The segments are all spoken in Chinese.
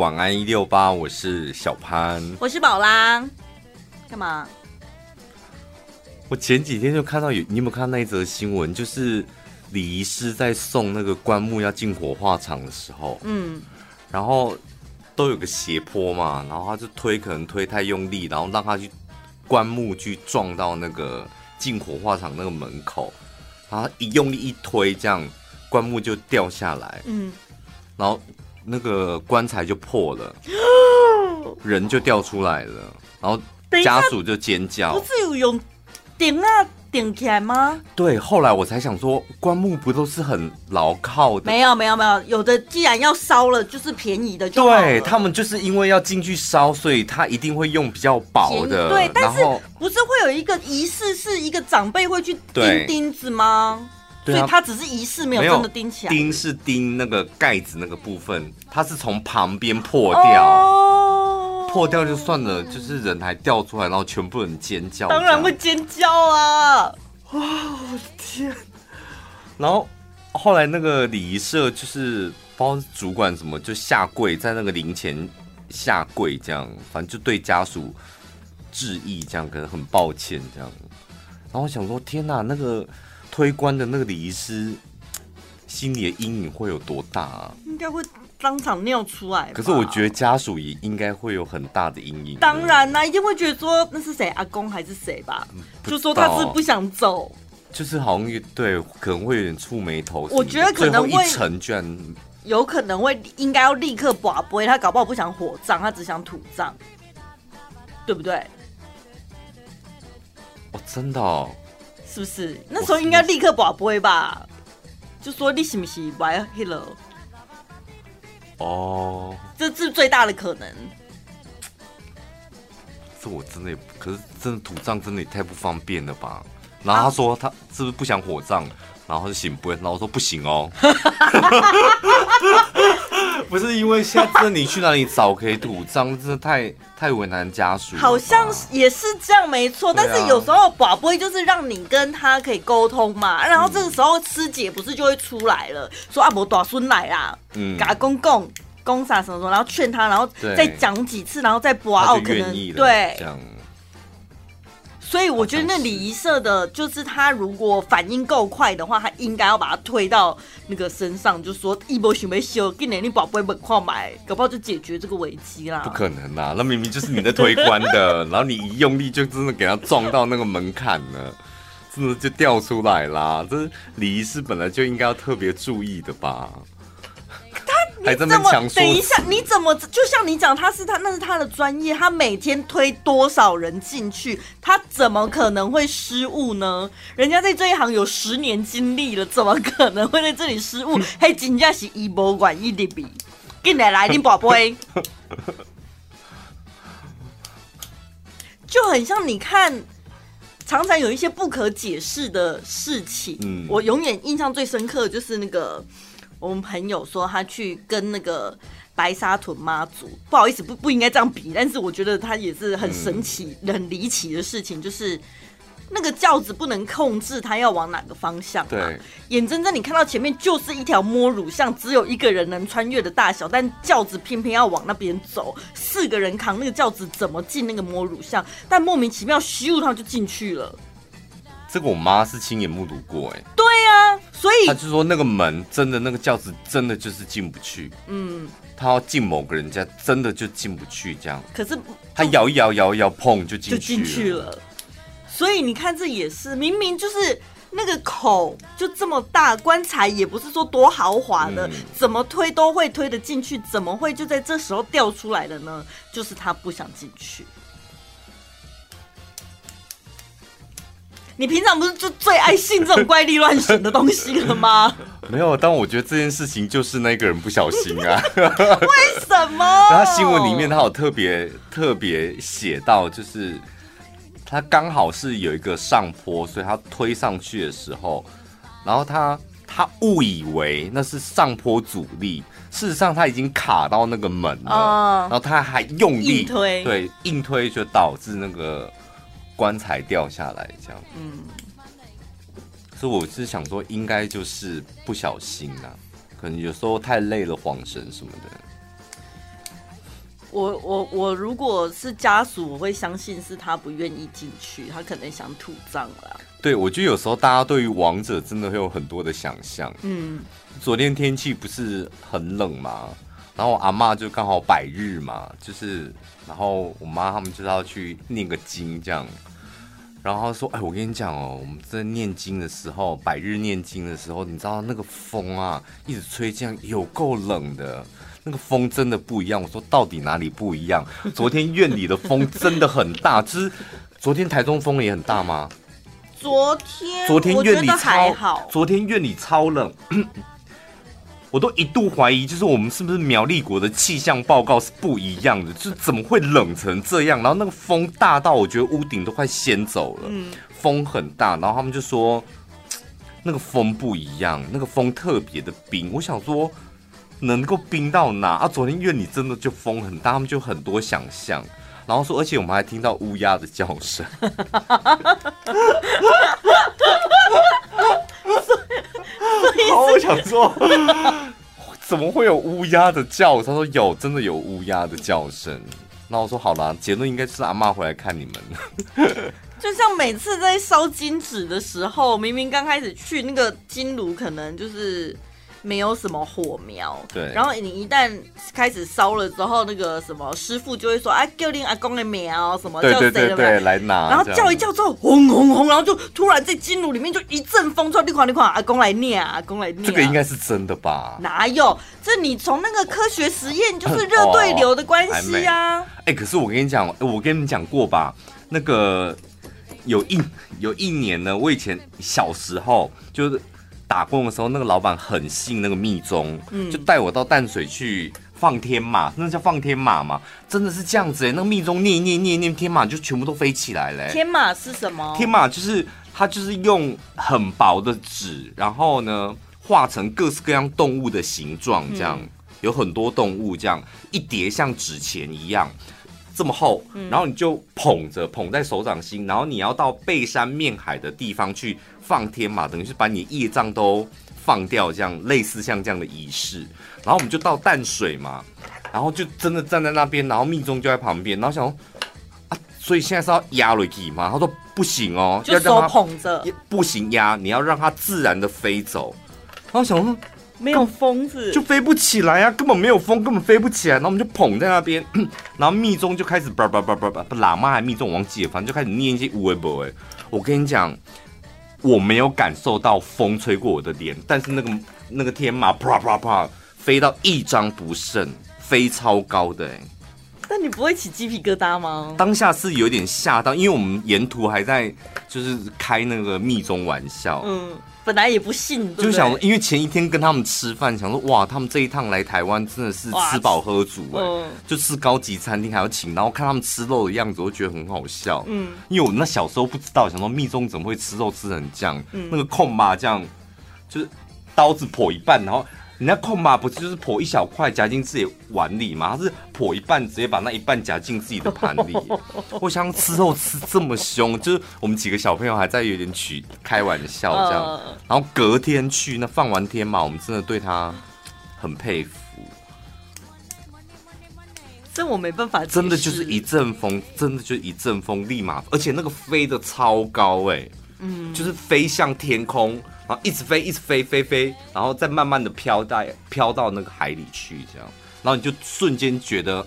晚安一六八，我是小潘，我是宝拉，干嘛？我前几天就看到有，你有没有看到那一则新闻？就是礼仪师在送那个棺木要进火化场的时候，嗯，然后都有个斜坡嘛，然后他就推，可能推太用力，然后让他去棺木去撞到那个进火化场那个门口，然后一用力一推，这样棺木就掉下来，嗯，然后那个棺材就破了，人就掉出来了，然后家属就尖叫，不是有用。顶啊顶起来吗？对，后来我才想说，棺木不都是很牢靠的？没有没有没有，有的既然要烧了，就是便宜的就。对，他们就是因为要进去烧，所以他一定会用比较薄的。对，但是不是会有一个仪式，是一个长辈会去钉钉子吗？对，所以他只是仪式，没有真的钉起来。钉是钉那个盖子那个部分，它是从旁边破掉。Oh 破掉就算了，就是人还掉出来，然后全部人尖叫。当然会尖叫啊！哇，我的天！然后后来那个礼仪社就是包主管什么就下跪，在那个灵前下跪，这样反正就对家属致意，这样可能很抱歉这样。然后我想说，天哪，那个推棺的那个礼仪师心里的阴影会有多大啊？应该会。当场尿出来，可是我觉得家属也应该会有很大的阴影。当然啦、啊，一定会觉得说那是谁，阿公还是谁吧？就说他是不想走，就是好像对，可能会有点触眉头。我觉得可能会一沉，居然有可能会应该要立刻拔杯，他搞不好不想火葬，他只想土葬，对不对？哦，真的哦，是不是？那时候应该立刻拔杯吧？就说你是不是玩 hello？哦，这是最大的可能。这我真的也，可是真的土葬真的也太不方便了吧？然后他说他是不是不想火葬，然后就醒不？然后我说不行哦。不是因为现在真的你去哪里找可以土葬，真的太太为难家属。好像也是这样，没错。但是有时候宝贝就是让你跟他可以沟通嘛，然后这个时候师姐不是就会出来了，说阿伯大孙来啦，嗯，给他公公公啥什么什么，然后劝他，然后再讲几次，然后再播哦，可能对。所以我觉得那礼仪社的，就是他如果反应够快的话，他应该要把他推到那个身上，就说一波准备修，给年你宝贝本矿买，搞不好就解决这个危机啦。不可能啦，那明明就是你在推关的，然后你一用力就真的给他撞到那个门槛了，真的就掉出来啦。这是礼仪师本来就应该要特别注意的吧。还这么等一下，你怎么就像你讲，他是他那是他的专业，他每天推多少人进去，他怎么可能会失误呢？人家在这一行有十年经历了，怎么可能会在这里失误？嘿，真的是一博馆一的比，进来来，你宝贝，就很像你看，常常有一些不可解释的事情。嗯，我永远印象最深刻的就是那个。我们朋友说他去跟那个白沙屯妈祖，不好意思，不不应该这样比，但是我觉得他也是很神奇、嗯、很离奇的事情，就是那个轿子不能控制它要往哪个方向。对，眼睁睁你看到前面就是一条摸乳巷，只有一个人能穿越的大小，但轿子偏偏要往那边走，四个人扛那个轿子怎么进那个摸乳巷？但莫名其妙咻他就进去了。这个我妈是亲眼目睹过，哎，对呀、啊，所以她就说那个门真的那个轿子真的就是进不去，嗯，他要进某个人家真的就进不去，这样。可是他摇一摇摇一摇，碰就进去了，就进去了。所以你看，这也是明明就是那个口就这么大，棺材也不是说多豪华的，嗯、怎么推都会推得进去，怎么会就在这时候掉出来了呢？就是他不想进去。你平常不是就最爱信这种怪力乱神的东西了吗？没有，但我觉得这件事情就是那个人不小心啊。为什么？他新闻里面他有特别特别写到，就是他刚好是有一个上坡，所以他推上去的时候，然后他他误以为那是上坡阻力，事实上他已经卡到那个门了，哦、然后他还用力推，对，硬推就导致那个。棺材掉下来，这样，嗯，所以我是想说，应该就是不小心啊，可能有时候太累了，晃神什么的。我我我如果是家属，我会相信是他不愿意进去，他可能想土葬了。对，我觉得有时候大家对于亡者真的会有很多的想象。嗯，昨天天气不是很冷吗？然后我阿妈就刚好百日嘛，就是，然后我妈他们就要去念个经这样。然后说：“哎，我跟你讲哦，我们在念经的时候，百日念经的时候，你知道那个风啊，一直吹，这样有够冷的。那个风真的不一样。我说到底哪里不一样？昨天院里的风真的很大，就是昨天台中风也很大吗？昨天，昨天院里还好，昨天院里超冷。”我都一度怀疑，就是我们是不是苗栗国的气象报告是不一样的？就是怎么会冷成这样？然后那个风大到我觉得屋顶都快掀走了，嗯，风很大。然后他们就说那个风不一样，那个风特别的冰。我想说能够冰到哪啊？昨天院里真的就风很大，他们就很多想象。然后说，而且我们还听到乌鸦的叫声。然后 我想说，怎么会有乌鸦的叫？他说有，真的有乌鸦的叫声。那我说好了，结论应该是阿妈回来看你们。就像每次在烧金纸的时候，明明刚开始去那个金炉，可能就是。没有什么火苗，对。然后你一旦开始烧了之后，那个什么师傅就会说：“哎，叫你阿公的苗什么？”叫谁的对，来拿。然后叫一叫之后，轰轰轰，然后就突然在金炉里面就一阵风出来，你看你看，阿公来念，阿公来念。这个应该是真的吧？哪有？这你从那个科学实验就是 热对流的关系啊！哎，可是我跟你讲，我跟你们讲过吧？那个有一有一年呢，我以前小时候就是。打工的时候，那个老板很信那个密宗，嗯，就带我到淡水去放天马，那叫放天马嘛，真的是这样子哎，那个密宗念念念念天马就全部都飞起来了。天马是什么？天马就是它就是用很薄的纸，然后呢画成各式各样动物的形状，这样、嗯、有很多动物这样一叠像纸钱一样这么厚，然后你就捧着捧在手掌心，然后你要到背山面海的地方去。放天马，等于是把你业障都放掉，这样类似像这样的仪式。然后我们就到淡水嘛，然后就真的站在那边，然后密宗就在旁边，然后想说啊，所以现在是要压瑞吉吗？他说不行哦，就手捧着，不行压，你要让它自然的飞走。然后想说没有风子就飞不起来啊，根本没有风，根本飞不起来。然后我们就捧在那边，然后密宗就开始叭叭叭叭叭，喇嘛还密宗我忘记了，反正就开始念一些无为不为。我跟你讲。我没有感受到风吹过我的脸，但是那个那个天马啪啪啪飞到一张不剩，飞超高的哎！但你不会起鸡皮疙瘩吗？当下是有点吓到，因为我们沿途还在就是开那个密宗玩笑，嗯。本来也不信，对对就想，因为前一天跟他们吃饭，想说哇，他们这一趟来台湾真的是吃饱喝足哎，嗯、就吃高级餐厅还要请，然后看他们吃肉的样子，我觉得很好笑。嗯，因为我那小时候不知道，想说密宗怎么会吃肉吃成这样？嗯、那个控麻酱，就是刀子破一半，然后。人家控吧，不是就是剖一小块夹进自己碗里吗？他是剖一半，直接把那一半夹进自己的盘里。我想吃肉吃这么凶，就是我们几个小朋友还在有点取开玩笑这样。然后隔天去那放完天嘛，我们真的对他很佩服。这我没办法，真的就是一阵风，真的就是一阵风，立马，而且那个飞的超高哎、欸，嗯，就是飞向天空。然后一直飞，一直飞，飞飞，然后再慢慢的飘带飘到那个海里去，这样，然后你就瞬间觉得，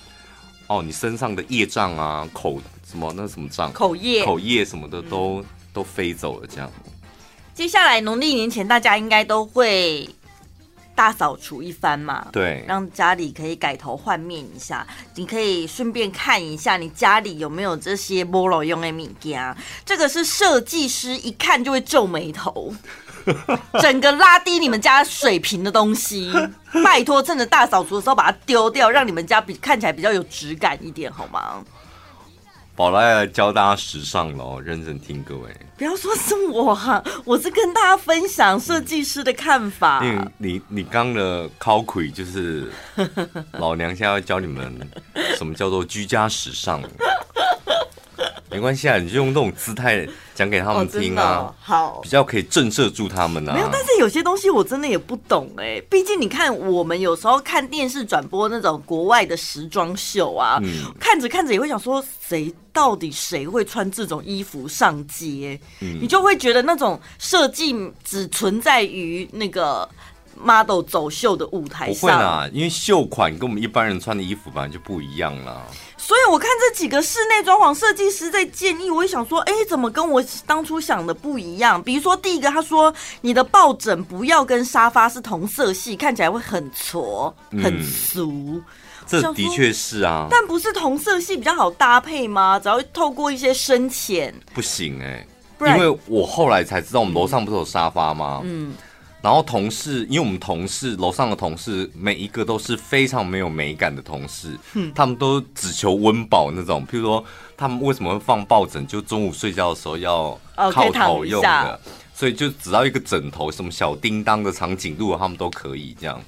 哦，你身上的业障啊，口什么那什么障，口业，口业什么的都、嗯、都飞走了，这样。接下来农历年前，大家应该都会。大扫除一番嘛，对，让家里可以改头换面一下。你可以顺便看一下你家里有没有这些没路用的物件。这个是设计师一看就会皱眉头，整个拉低你们家水平的东西。拜托，趁着大扫除的时候把它丢掉，让你们家比看起来比较有质感一点，好吗？宝拉要来教大家时尚喽，认真听各位。不要说是我哈，我是跟大家分享设计师的看法。你你你刚的 copy 就是老娘现在要教你们什么叫做居家时尚。没关系啊，你就用那种姿态讲给他们听啊，哦、好，比较可以震慑住他们啊。没有，但是有些东西我真的也不懂哎、欸。毕竟你看，我们有时候看电视转播那种国外的时装秀啊，嗯、看着看着也会想说，谁到底谁会穿这种衣服上街？嗯、你就会觉得那种设计只存在于那个 model 走秀的舞台上。不会啦，因为秀款跟我们一般人穿的衣服本来就不一样啦。所以我看这几个室内装潢设计师在建议，我也想说，哎，怎么跟我当初想的不一样？比如说第一个，他说你的抱枕不要跟沙发是同色系，看起来会很挫、很俗。嗯、这的确是啊，但不是同色系比较好搭配吗？只要透过一些深浅，不行哎、欸，因为我后来才知道，我们楼上不是有沙发吗？嗯。然后同事，因为我们同事楼上的同事每一个都是非常没有美感的同事，嗯、他们都只求温饱那种。譬如说，他们为什么会放抱枕？就中午睡觉的时候要靠头用的，哦、所以就只要一个枕头，什么小叮当的长颈鹿，他们都可以这样。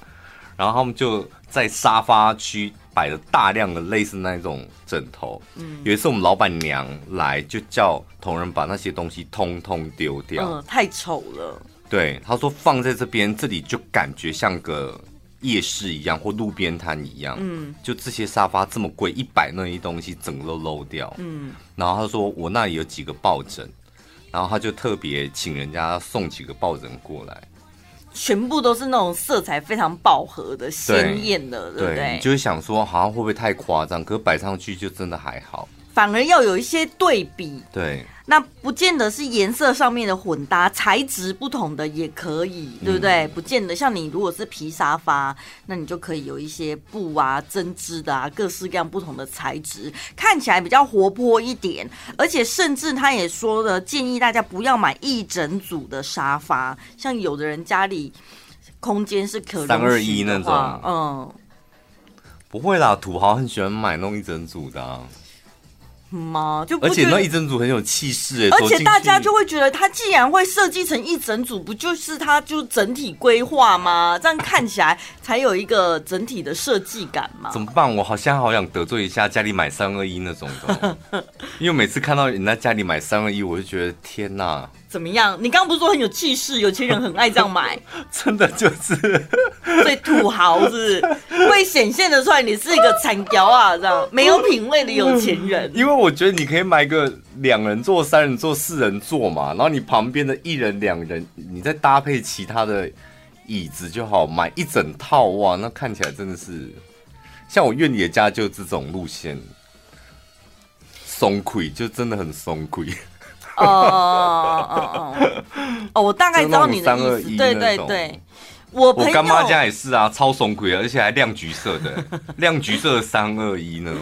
然后他们就在沙发区摆了大量的类似那种枕头。嗯、有一次我们老板娘来，就叫同仁把那些东西通通丢掉。嗯，太丑了。对，他说放在这边，这里就感觉像个夜市一样，或路边摊一样。嗯，就这些沙发这么贵，一百那一东西整个都漏掉。嗯，然后他说我那里有几个抱枕，然后他就特别请人家送几个抱枕过来，全部都是那种色彩非常饱和的、鲜艳的，对，不对？就是想说，好像会不会太夸张？可是摆上去就真的还好。反而要有一些对比，对，那不见得是颜色上面的混搭，材质不同的也可以，对不对？嗯、不见得像你如果是皮沙发，那你就可以有一些布啊、针织的啊，各式各样不同的材质，看起来比较活泼一点。而且甚至他也说了，建议大家不要买一整组的沙发，像有的人家里空间是可三二一那种，嗯，不会啦，土豪很喜欢买弄一整组的、啊。吗？就而且那一整组很有气势哎，而且大家就会觉得，他既然会设计成一整组，不就是他就整体规划吗？这样看起来才有一个整体的设计感嘛。怎么办？我好像好想得罪一下家里买三二一那种的，因为每次看到人家家里买三二一，我就觉得天哪！怎么样？你刚刚不是说很有气势，有钱人很爱这样买？真的就是，最土豪是，是会显现的出来，你是一个残条啊，这样没有品味的有钱人。因为我觉得你可以买个两人座、三人座、四人座嘛，然后你旁边的一人、两人，你再搭配其他的椅子就好，买一整套哇，那看起来真的是像我院里的家就这种路线，松溃就真的很松溃。哦哦哦哦哦！我大概知道你的意思。对对对，我我干妈家也是啊，超怂鬼，而且还亮橘色的，亮橘色的三二一那种。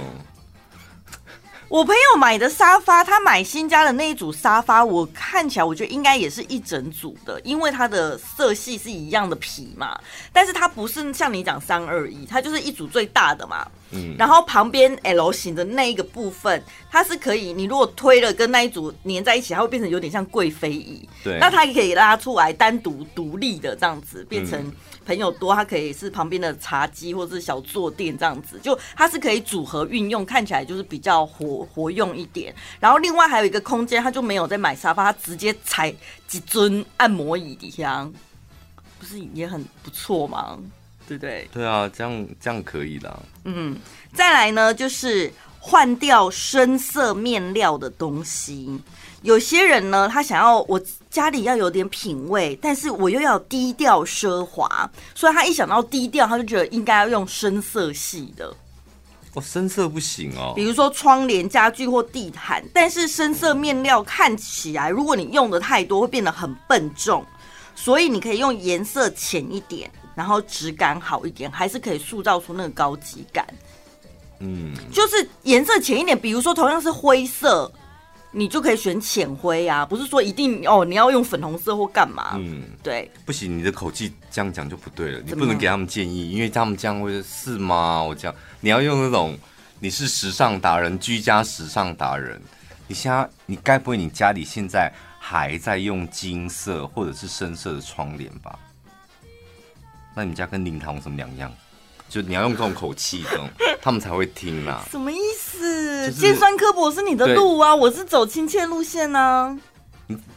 我朋友买的沙发，他买新家的那一组沙发，我看起来我觉得应该也是一整组的，因为它的色系是一样的皮嘛。但是它不是像你讲三二一，它就是一组最大的嘛。嗯。然后旁边 L 型的那一个部分，它是可以，你如果推了跟那一组粘在一起，它会变成有点像贵妃椅。对。那它也可以拉出来单独独立的这样子，变成。朋友多，它可以是旁边的茶几或者是小坐垫这样子，就它是可以组合运用，看起来就是比较活活用一点。然后另外还有一个空间，他就没有在买沙发，他直接踩几尊按摩椅底下，不是也很不错吗？对不对？对啊，这样这样可以啦。嗯，再来呢，就是换掉深色面料的东西。有些人呢，他想要我家里要有点品味，但是我又要低调奢华，所以他一想到低调，他就觉得应该要用深色系的。哦，深色不行哦。比如说窗帘、家具或地毯，但是深色面料看起来，如果你用的太多，会变得很笨重。所以你可以用颜色浅一点，然后质感好一点，还是可以塑造出那个高级感。嗯，就是颜色浅一点，比如说同样是灰色。你就可以选浅灰啊，不是说一定哦，你要用粉红色或干嘛？嗯，对，不行，你的口气这样讲就不对了，你不能给他们建议，因为他们这样会是吗？我这样，你要用那种，你是时尚达人，居家时尚达人，你现在你该不会你家里现在还在用金色或者是深色的窗帘吧？那你家跟灵堂有什么两样？就你要用这种口气，这种 他们才会听啊。什么意思？是尖酸刻薄是你的路啊，我是走亲切路线啊。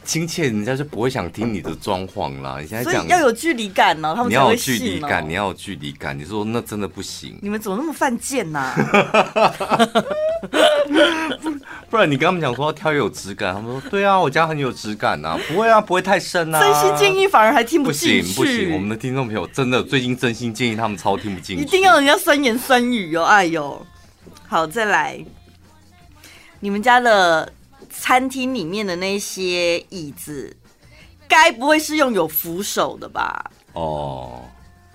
亲切，人家就不会想听你的装潢啦。你现在讲要有距离感呢、喔，他们才会信、喔、你要有距离感，你要有距离感。你说那真的不行。你们怎么那么犯贱呐、啊？不然你跟他们讲说要挑有质感，他们说对啊，我家很有质感呐，不会啊，不会太深啊。真心建议反而还听不进去，不行不行。我们的听众朋友真的最近真心建议他们超听不进去，一定要人家酸言酸语哦。哎呦，好，再来，你们家的。餐厅里面的那些椅子，该不会是用有扶手的吧？哦，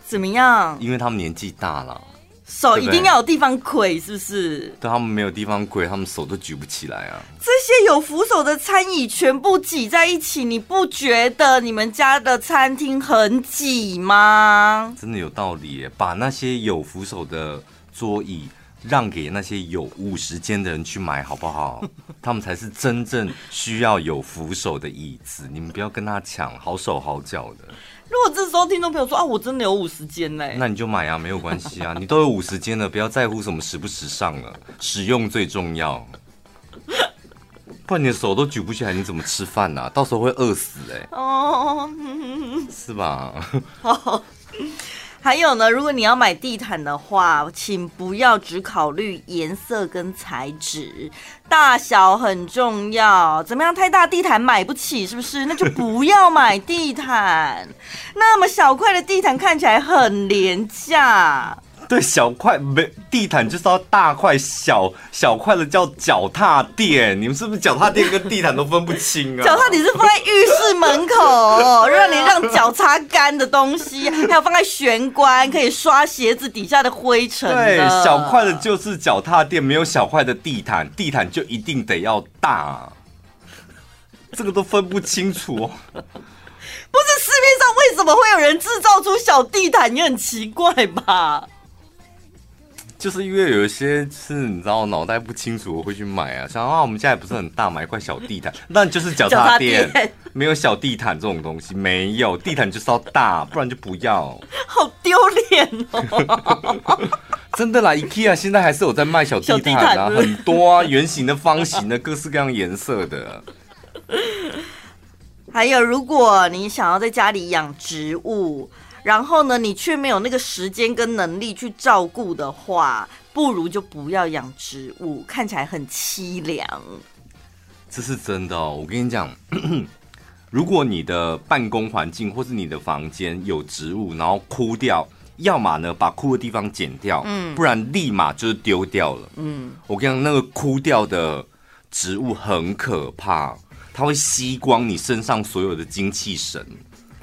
怎么样？因为他们年纪大了，手一定要有地方跪，是不是？对，他们没有地方跪，他们手都举不起来啊。这些有扶手的餐椅全部挤在一起，你不觉得你们家的餐厅很挤吗？真的有道理耶，把那些有扶手的桌椅。让给那些有五十间的人去买好不好？他们才是真正需要有扶手的椅子。你们不要跟他抢，好手好脚的。如果这时候听众朋友说啊，我真的有五十肩嘞，那你就买啊，没有关系啊，你都有五十肩了，不要在乎什么时不时尚了，使用最重要。不然你的手都举不起来，你怎么吃饭呢、啊？到时候会饿死哎。哦，是吧？还有呢，如果你要买地毯的话，请不要只考虑颜色跟材质，大小很重要。怎么样？太大地毯买不起，是不是？那就不要买地毯。那么小块的地毯看起来很廉价。对，小块没地毯就是要大块，小小块的叫脚踏垫。你们是不是脚踏垫跟地毯都分不清啊？脚踏垫是放在浴室门口，让你让脚擦干的东西，还有放在玄关可以刷鞋子底下的灰尘。对，小块的就是脚踏垫，没有小块的地毯，地毯就一定得要大，这个都分不清楚。不是市面上为什么会有人制造出小地毯？也很奇怪吧？就是因为有一些是你知道脑袋不清楚，我会去买啊。想啊，我们家也不是很大，买一块小地毯，那就是脚踏垫，没有小地毯这种东西，没有地毯就是要大，不然就不要。好丢脸哦！真的啦，IKEA 现在还是有在卖小地毯啊，很多啊，圆形的、方形的，各式各样颜色的。还有，如果你想要在家里养植物。然后呢，你却没有那个时间跟能力去照顾的话，不如就不要养植物，看起来很凄凉。这是真的哦，我跟你讲，如果你的办公环境或是你的房间有植物，然后枯掉，要么呢把枯的地方剪掉，嗯，不然立马就是丢掉了。嗯，我跟你讲，那个枯掉的植物很可怕，它会吸光你身上所有的精气神。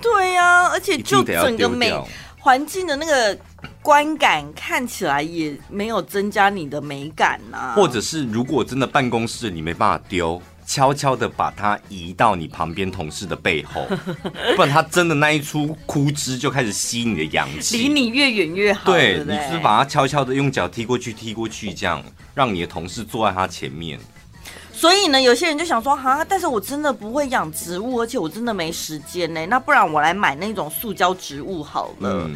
对呀、啊，而且就整个美环境的那个观感看起来也没有增加你的美感呐、啊。或者是如果真的办公室你没办法丢，悄悄的把它移到你旁边同事的背后，不然它真的那一出枯枝就开始吸你的阳气，离你越远越好。对，对对你只是把它悄悄的用脚踢过去，踢过去，这样让你的同事坐在他前面。所以呢，有些人就想说，哈，但是我真的不会养植物，而且我真的没时间呢。那不然我来买那种塑胶植物好了。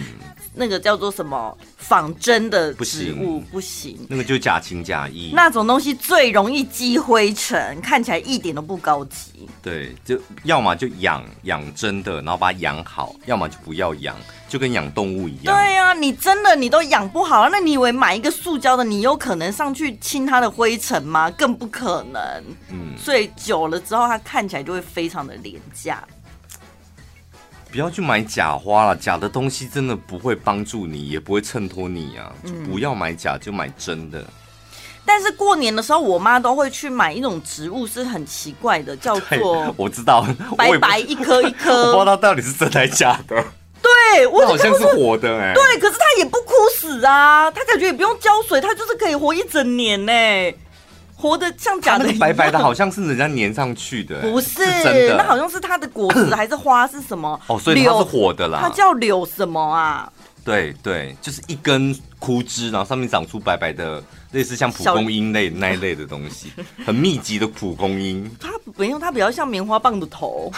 那个叫做什么仿真的植物不行，那个就假情假意。那种东西最容易积灰尘，看起来一点都不高级。对，就要么就养养真的，然后把它养好；要么就不要养。就跟养动物一样。对呀、啊，你真的你都养不好，那你以为买一个塑胶的，你有可能上去清它的灰尘吗？更不可能。嗯，所以久了之后，它看起来就会非常的廉价。不要去买假花了，假的东西真的不会帮助你，也不会衬托你啊。就不要买假，就买真的。嗯、但是过年的时候，我妈都会去买一种植物，是很奇怪的，叫做我知道，白白一颗一颗，我不知道它到底是真的还是假的。对，我好像是活的哎、欸。对，可是它也不枯死啊，它感觉也不用浇水，它就是可以活一整年呢、欸，活的像假的。白白的，好像是人家粘上去的、欸，不是，是真的。那好像是它的果实还是花是什么？哦，所以它是活的啦。它叫柳什么啊？对对，就是一根枯枝，然后上面长出白白的，类似像蒲公英类那一类的东西，很密集的蒲公英。它没有，它比较像棉花棒的头。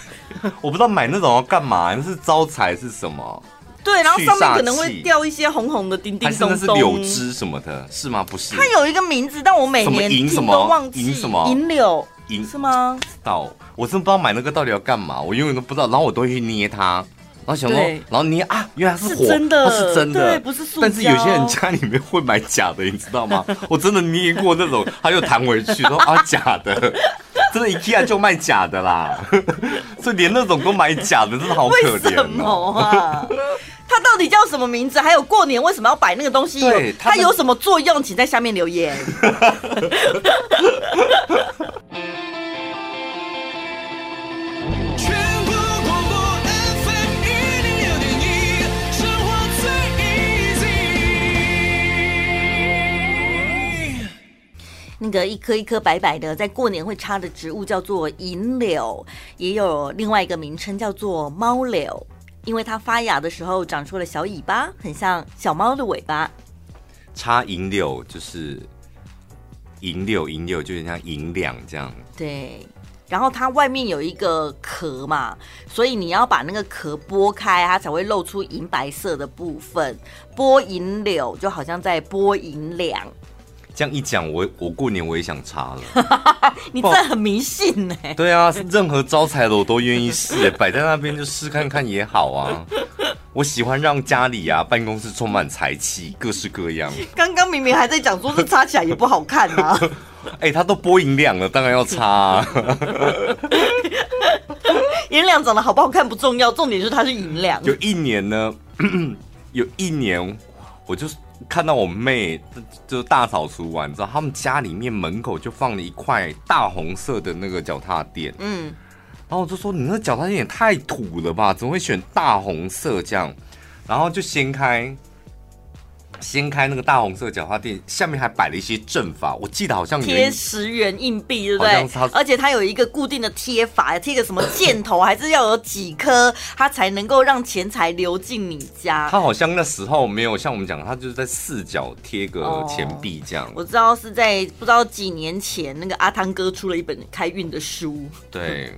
我不知道买那种要干嘛，那是招财是什么？对，然后上面可能会掉一些红红的叮叮咚咚，还是柳枝什么的，是吗？不是，它有一个名字，但我每年听都忘记。银什么？银柳，银是吗？到，我真的不知道买那个到底要干嘛，我永远都不知道。然后我都会去捏它。然后想说，然后捏啊，原来是火，真的，它是真的，对，不是塑。但是有些人家里面会买假的，你知道吗？我真的捏过那种，它又弹回去，说啊假的，真的，IKEA 就卖假的啦。所以连那种都买假的，真的好可怜哦。它到底叫什么名字？还有过年为什么要摆那个东西？对，它有什么作用？请在下面留言。那个一颗一颗白白的，在过年会插的植物叫做银柳，也有另外一个名称叫做猫柳，因为它发芽的时候长出了小尾巴，很像小猫的尾巴。插银柳就是银柳，银柳就像银两这样。对，然后它外面有一个壳嘛，所以你要把那个壳剥开，它才会露出银白色的部分。剥银柳就好像在剥银两。这样一讲，我我过年我也想插了。你真的很迷信呢？对啊，任何招财的我都愿意试，摆在那边就试看看也好啊。我喜欢让家里啊办公室充满财气，各式各样。刚刚明明还在讲说是插起来也不好看啊。哎、欸，他都播银两了，当然要插、啊。银两长得好不好看不重要，重点是它是银两。有一年呢，有一年我就是。看到我妹就大扫除完，你知道他们家里面门口就放了一块大红色的那个脚踏垫，嗯，然后我就说，你那脚踏垫也太土了吧，怎么会选大红色这样？然后就掀开。掀开那个大红色脚花店，下面还摆了一些阵法。我记得好像贴十元硬币，对不对？而且它有一个固定的贴法，贴个什么箭头，还是要有几颗，它才能够让钱财流进你家。它好像那时候没有像我们讲，它就是在四角贴个钱币这样。哦。我知道是在不知道几年前，那个阿汤哥出了一本开运的书。对，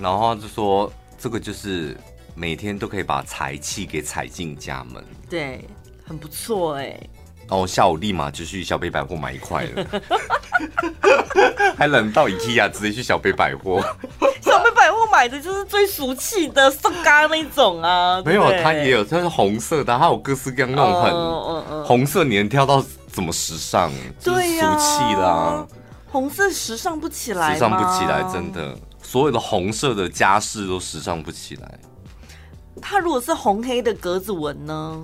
然后就说这个就是每天都可以把财气给踩进家门。对。很不错哎、欸，然后下午立马就去小北百货买一块了，还冷到 IKEA 直接去小北百货。小北百货买的就是最俗气的色咖那种啊，没有，它也有，它是红色的，它有各式各样那种很红色，你能挑到怎么时尚？对呀，俗气的啊，红色时尚不起来，时尚不起来，真的，所有的红色的家饰都时尚不起来。它如果是红黑的格子纹呢？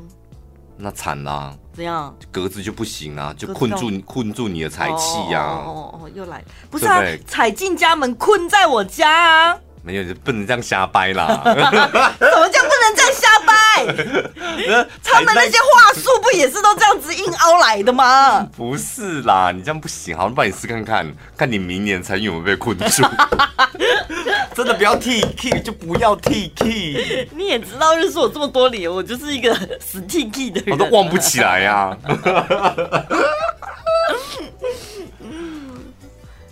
那惨啦！怎样？格子就不行啊，就困住你，困住你的财气呀！哦哦哦，又来，不是啊，踩进家门，困在我家啊！没有，就不能这样瞎掰啦！怎么叫不能这样瞎掰？他们那些话术不也是都这样子硬凹来的吗？不是啦，你这样不行，好，我帮你试看看，看你明年财运有没有被困住。真的不要 T K，就不要 T K。你也知道，认识我这么多年，我就是一个死 T K 的人，我都忘不起来呀、啊。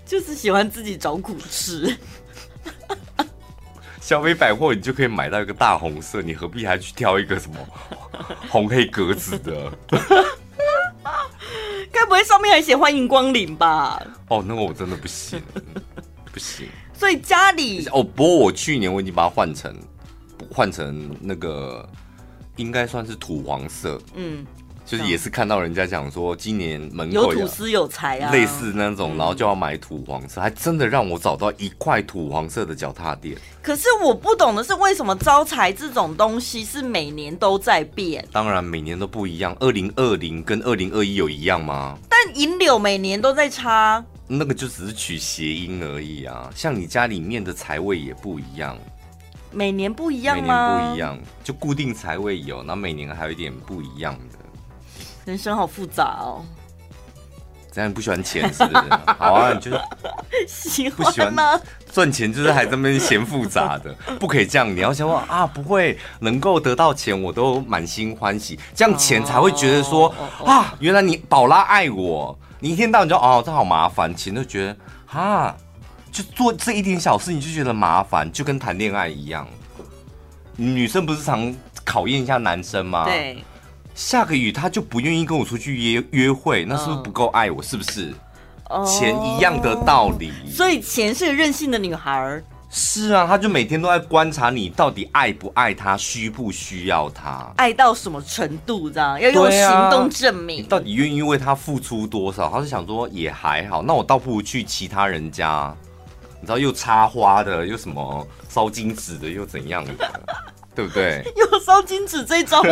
就是喜欢自己找苦吃。小北百货，你就可以买到一个大红色，你何必还去挑一个什么 红黑格子的？该不会上面还写欢迎光临吧？哦，那个我真的不行，不行。所以家里哦，不过我去年我已经把它换成换成那个，应该算是土黄色。嗯。就是也是看到人家讲说，今年门口有土司有财啊，类似那种，然后就要买土黄色，还真的让我找到一块土黄色的脚踏垫。可是我不懂的是，为什么招财这种东西是每年都在变？当然每年都不一样，二零二零跟二零二一有一样吗？但银柳每年都在插，那个就只是取谐音而已啊。像你家里面的财位也不一样，每年不一样吗？每年不一样，就固定财位有，那每年还有一点不一样的。人生好复杂哦，这样不喜欢钱是不是？好啊，你就是喜欢吗？赚钱就是还这么嫌复杂的，不可以这样。你要想说啊，不会能够得到钱，我都满心欢喜，这样钱才会觉得说啊，原来你宝拉爱我。你一天到晚就哦，这好麻烦，钱就觉得啊，就做这一点小事你就觉得麻烦，就跟谈恋爱一样。女生不是常考验一下男生吗？对，下个雨他就不愿意跟我出去约约会，那是不是不够爱我？是不是？钱一样的道理。所以钱是个任性的女孩。是啊，他就每天都在观察你到底爱不爱他，需不需要他，爱到什么程度这样，要用行动证明。啊、到底愿意为他付出多少？他是想说也还好，那我倒不如去其他人家，你知道又插花的，又什么烧金纸的，又怎样的，对不对？又烧金纸这种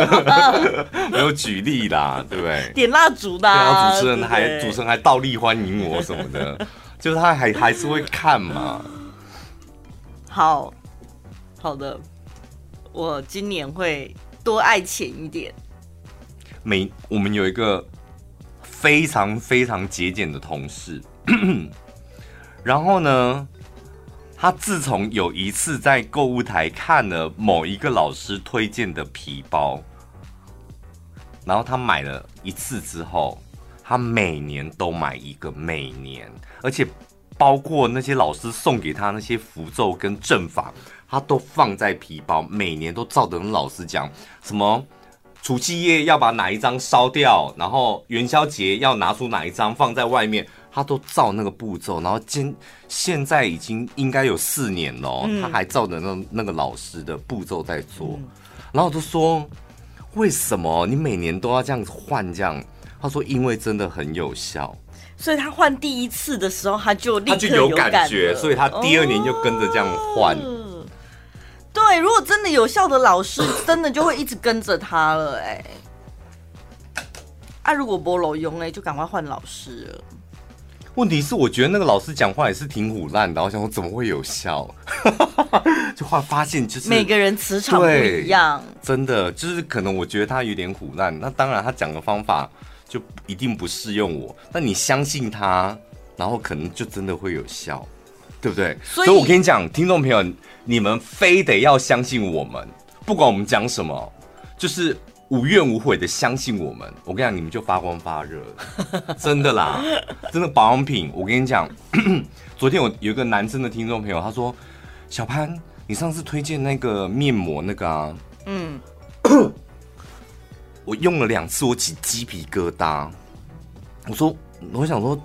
没有举例啦，对不对？点蜡烛的、啊，然后主持人还主持人还倒立欢迎我什么的，就是他还还是会看嘛。好好的，我今年会多爱钱一点。每我们有一个非常非常节俭的同事，然后呢，他自从有一次在购物台看了某一个老师推荐的皮包，然后他买了一次之后，他每年都买一个，每年，而且。包括那些老师送给他那些符咒跟阵法，他都放在皮包，每年都照着老师讲，什么除夕夜要把哪一张烧掉，然后元宵节要拿出哪一张放在外面，他都照那个步骤。然后今现在已经应该有四年了，嗯、他还照着那那个老师的步骤在做。嗯、然后我就说，为什么你每年都要这样子换这样？他说因为真的很有效。所以他换第一次的时候，他就立刻他就有感觉，所以他第二年就跟着这样换。哦。对，如果真的有效的老师，真的就会一直跟着他了。哎，啊，如果没路用哎，就赶快换老师了。问题是，我觉得那个老师讲话也是挺虎烂的。我想说，怎么会有效？就后来发现，就是每个人磁场不一样。真的，就是可能我觉得他有点虎烂。那当然，他讲的方法。就一定不适用我，但你相信他，然后可能就真的会有效，对不对？所以，所以我跟你讲，听众朋友，你们非得要相信我们，不管我们讲什么，就是无怨无悔的相信我们。我跟你讲，你们就发光发热，真的啦，真的保养品。我跟你讲，昨天我有一个男生的听众朋友，他说：“小潘，你上次推荐那个面膜那个啊，嗯。”我用了两次，我起鸡皮疙瘩。我说，我想说，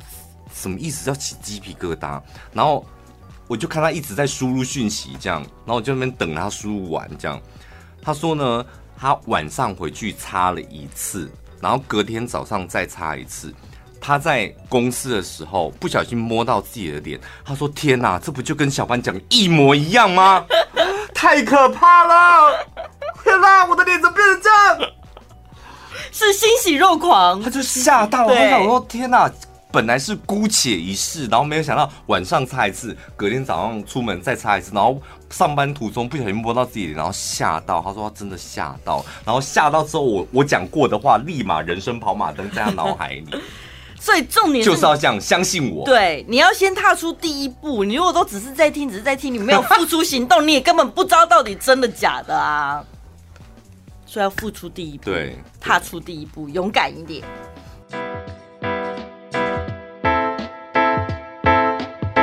什么意思叫起鸡皮疙瘩？然后我就看他一直在输入讯息，这样，然后我就在那边等他输入完，这样。他说呢，他晚上回去擦了一次，然后隔天早上再擦一次。他在公司的时候不小心摸到自己的脸，他说：“天哪，这不就跟小班讲一模一样吗？太可怕了！天哪，我的脸怎么变成这样？”是欣喜若狂，他就吓到了。他想说：“天哪！”本来是姑且一试，然后没有想到晚上擦一次，隔天早上出门再擦一次，然后上班途中不小心摸到自己，然后吓到。他说他真的吓到，然后吓到之后，我我讲过的话立马人生跑马灯在他脑海里。所以重点是就是要这样相信我。对，你要先踏出第一步。你如果都只是在听，只是在听，你没有付出行动，你也根本不知道到底真的假的啊。所以要付出第一步，对，踏出第一步，勇敢一点。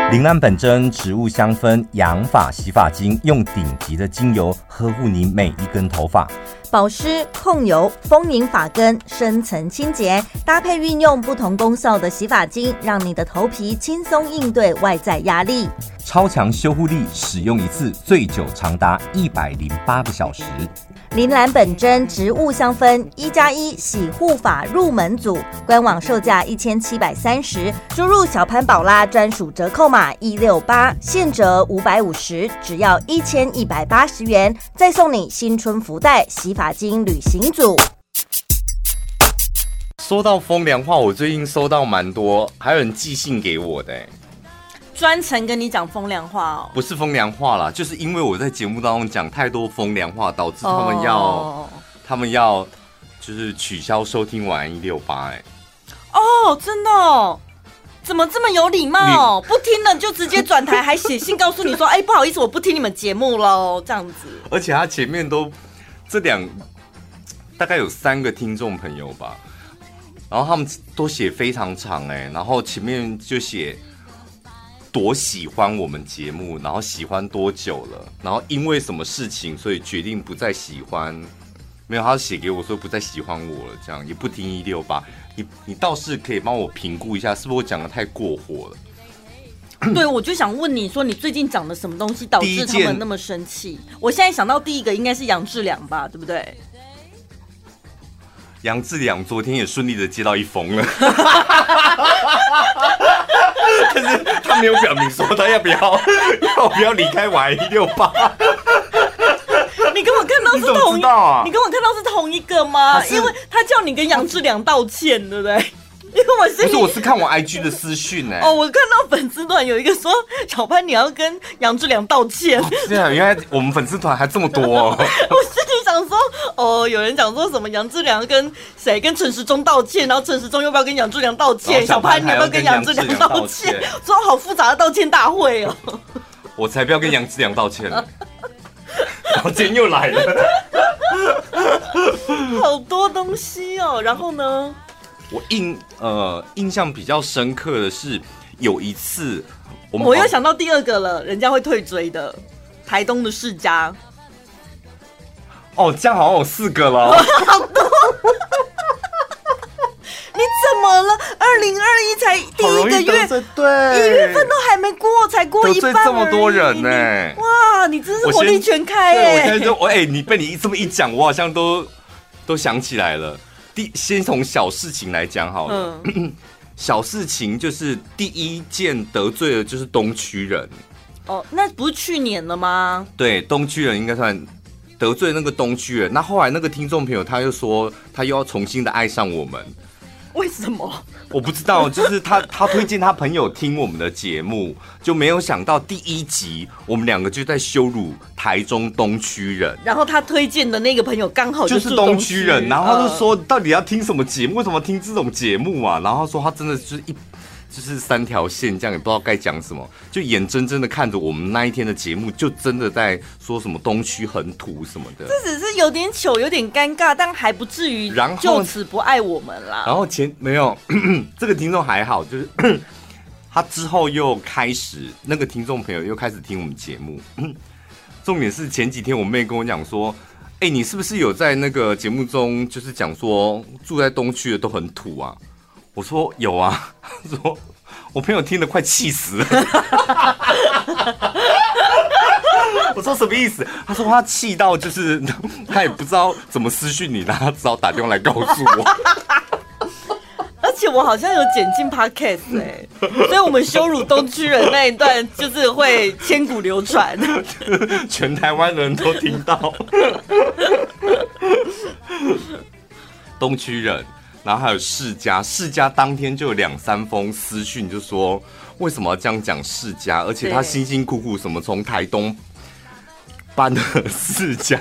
铃兰本真植物香氛养发洗发精，用顶级的精油呵护你每一根头发。保湿控油，丰盈发根，深层清洁，搭配运用不同功效的洗发精，让你的头皮轻松应对外在压力。超强修护力，使用一次最久长达一百零八个小时。铃兰本真植物香氛一加一洗护发入门组，官网售价一千七百三十，输入小潘宝拉专属折扣码一六八，现折五百五十，只要一千一百八十元，再送你新春福袋洗发精旅行组。说到风凉话，我最近收到蛮多，还有人寄信给我的。专程跟你讲风凉话哦，不是风凉话啦，就是因为我在节目当中讲太多风凉话，导致他们要，oh. 他们要就是取消收听晚安一六八哎。哦，oh, 真的哦？怎么这么有礼貌？不听了就直接转台，还写信告诉你说，哎，不好意思，我不听你们节目喽，这样子。而且他前面都这两大概有三个听众朋友吧，然后他们都写非常长哎，然后前面就写。多喜欢我们节目，然后喜欢多久了，然后因为什么事情，所以决定不再喜欢，没有，他写给我说不再喜欢我了，这样也不听一六八。你你倒是可以帮我评估一下，是不是我讲的太过火了？对，我就想问你说，你最近讲的什么东西导致他们那么生气？我现在想到第一个应该是杨志良吧，对不对？杨志良昨天也顺利的接到一封了，但 是他没有表明说他要不要要不要离开玩一六八。你跟我看到是同一，你跟我看到是同一个吗？因为他叫你跟杨志良道歉，对不对？因为我是不是，我是看我 IG 的私讯哎。哦，我看到粉丝团有一个说小潘你要跟杨志良道歉。这样，原来我们粉丝团还这么多。我心里想说，哦，有人讲说什么杨志良跟谁跟陈时中道歉，然后陈时中要不要跟杨志良道歉？小潘你要不要跟杨志良道歉？说好复杂的道歉大会哦。我才不要跟杨志良道歉呢。然后今天又来了，好多东西哦。然后呢？我印呃印象比较深刻的是有一次我们，我又想到第二个了，人家会退追的台东的世家。哦，这样好像有四个了，好多。你怎么了？二零二一才第一个月，对，一月份都还没过，才过一半，这么多人呢、欸？哇，你真是火力全开哎！我现在就我哎，你被你这么一讲，我好像都都想起来了。第先从小事情来讲好了，嗯、小事情就是第一件得罪的就是东区人。哦，那不是去年了吗？对，东区人应该算得罪那个东区人。那后来那个听众朋友他又说，他又要重新的爱上我们。为什么？我不知道，就是他他推荐他朋友听我们的节目，就没有想到第一集我们两个就在羞辱台中东区人。然后他推荐的那个朋友刚好就是东区人，然后他就说到底要听什么节目？为什么听这种节目啊？然后他说他真的就是一。就是三条线，这样也不知道该讲什么，就眼睁睁的看着我们那一天的节目，就真的在说什么东区很土什么的。这只是有点糗，有点尴尬，但还不至于然后就此不爱我们啦。然后前没有 这个听众还好，就是 他之后又开始那个听众朋友又开始听我们节目。重点是前几天我妹跟我讲说，哎、欸，你是不是有在那个节目中就是讲说住在东区的都很土啊？我说有啊，他 说我朋友听得快气死了。我说什么意思？他说他气到就是 他也不知道怎么私讯你，然后他只好打电话来告诉我。而且我好像有剪进 Podcast 哎，所以我们羞辱东区人那一段就是会千古流传，全台湾人都听到。东区人。然后还有世家，世家当天就有两三封私讯，就说为什么要这样讲世家？而且他辛辛苦苦什么从台东搬了世家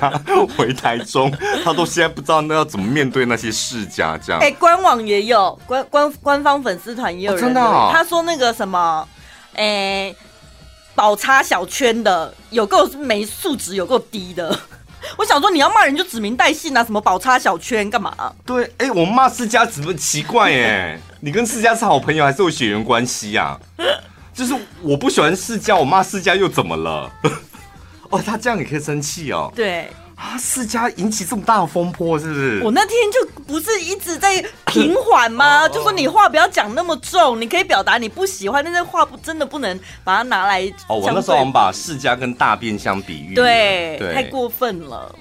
回台中，他都现在不知道那要怎么面对那些世家这样。哎，官网也有官官官方粉丝团也有人、哦、真的、哦，他说那个什么，哎，宝叉小圈的有够没素质，有够低的。我想说，你要骂人就指名带姓啊，什么宝叉小圈干嘛？对，哎、欸，我骂世家怎么奇怪哎？你跟世家是好朋友还是有血缘关系呀？就是我不喜欢世家，我骂世家又怎么了？哦，他这样也可以生气哦？对。啊！世家引起这么大的风波，是不是？我那天就不是一直在平缓吗？就说你话不要讲那么重，你可以表达你不喜欢，但是话不真的不能把它拿来。哦，我那时候我们把世家跟大便相比喻，对，对太过分了。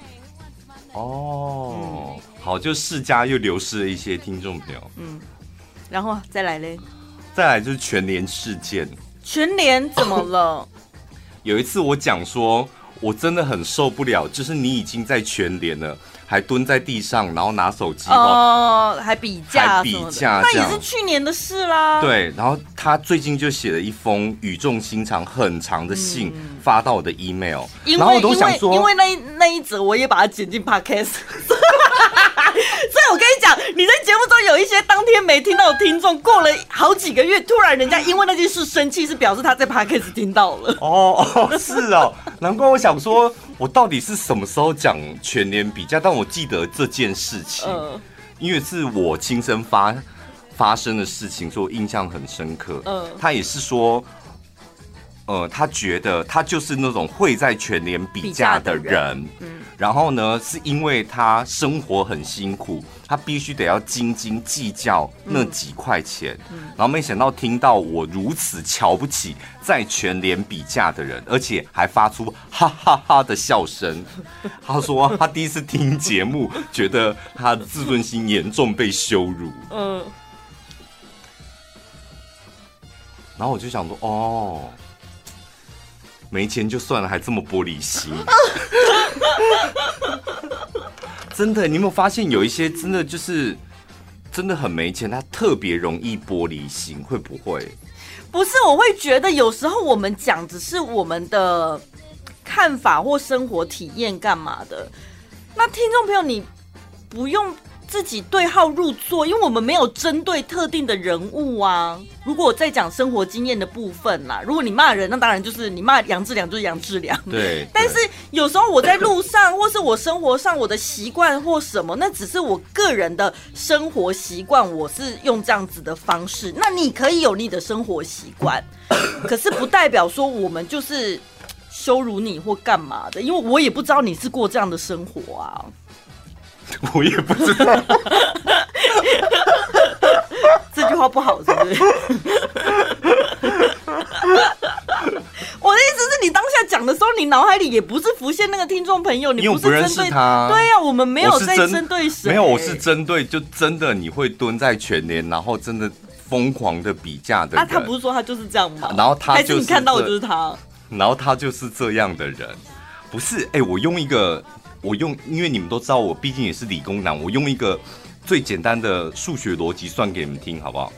哦，嗯、好，就世家又流失了一些听众朋友。嗯，然后再来嘞？再来就是全联事件。全联怎么了？有一次我讲说。我真的很受不了，就是你已经在全联了，还蹲在地上，然后拿手机哦，还比价，还比价，那也是去年的事啦。对，然后他最近就写了一封语重心长、很长的信，嗯、发到我的 email，然后我都想说，因为，那一那一则我也把它剪进 podcast。所以，我跟你讲，你在节目中有一些当天没听到的听众，过了好几个月，突然人家因为那件事生气，是表示他在 podcast 听到了。哦哦，是哦，难怪我想说，我到底是什么时候讲全年比价？但我记得这件事情，呃、因为是我亲身发发生的事情，所以我印象很深刻。嗯、呃，他也是说，呃，他觉得他就是那种会在全年比价的人。嗯。然后呢，是因为他生活很辛苦，他必须得要斤斤计较那几块钱。嗯，然后没想到听到我如此瞧不起在全联比价的人，而且还发出哈哈哈哈的笑声。他说他第一次听节目，觉得他的自尊心严重被羞辱。嗯，然后我就想说，哦。没钱就算了，还这么玻璃心，真的，你有没有发现有一些真的就是真的很没钱，他特别容易玻璃心，会不会？不是，我会觉得有时候我们讲只是我们的看法或生活体验干嘛的，那听众朋友你不用。自己对号入座，因为我们没有针对特定的人物啊。如果我在讲生活经验的部分啦，如果你骂人，那当然就是你骂杨志良就是杨志良。对。但是有时候我在路上，或是我生活上我的习惯或什么，那只是我个人的生活习惯，我是用这样子的方式。那你可以有你的生活习惯，可是不代表说我们就是羞辱你或干嘛的，因为我也不知道你是过这样的生活啊。我也不知道，这句话不好，是不是？我的意思是你当下讲的时候，你脑海里也不是浮现那个听众朋友，你不是针对他。对呀、啊，我们没有在针对谁，没有，我是针对就真的你会蹲在全联，然后真的疯狂的比价的人。啊，他不是说他就是这样吗？然后他就是你看到的就是他，然后他就是这样的人，不是？哎、欸，我用一个。我用，因为你们都知道我毕竟也是理工男，我用一个最简单的数学逻辑算给你们听，好不好？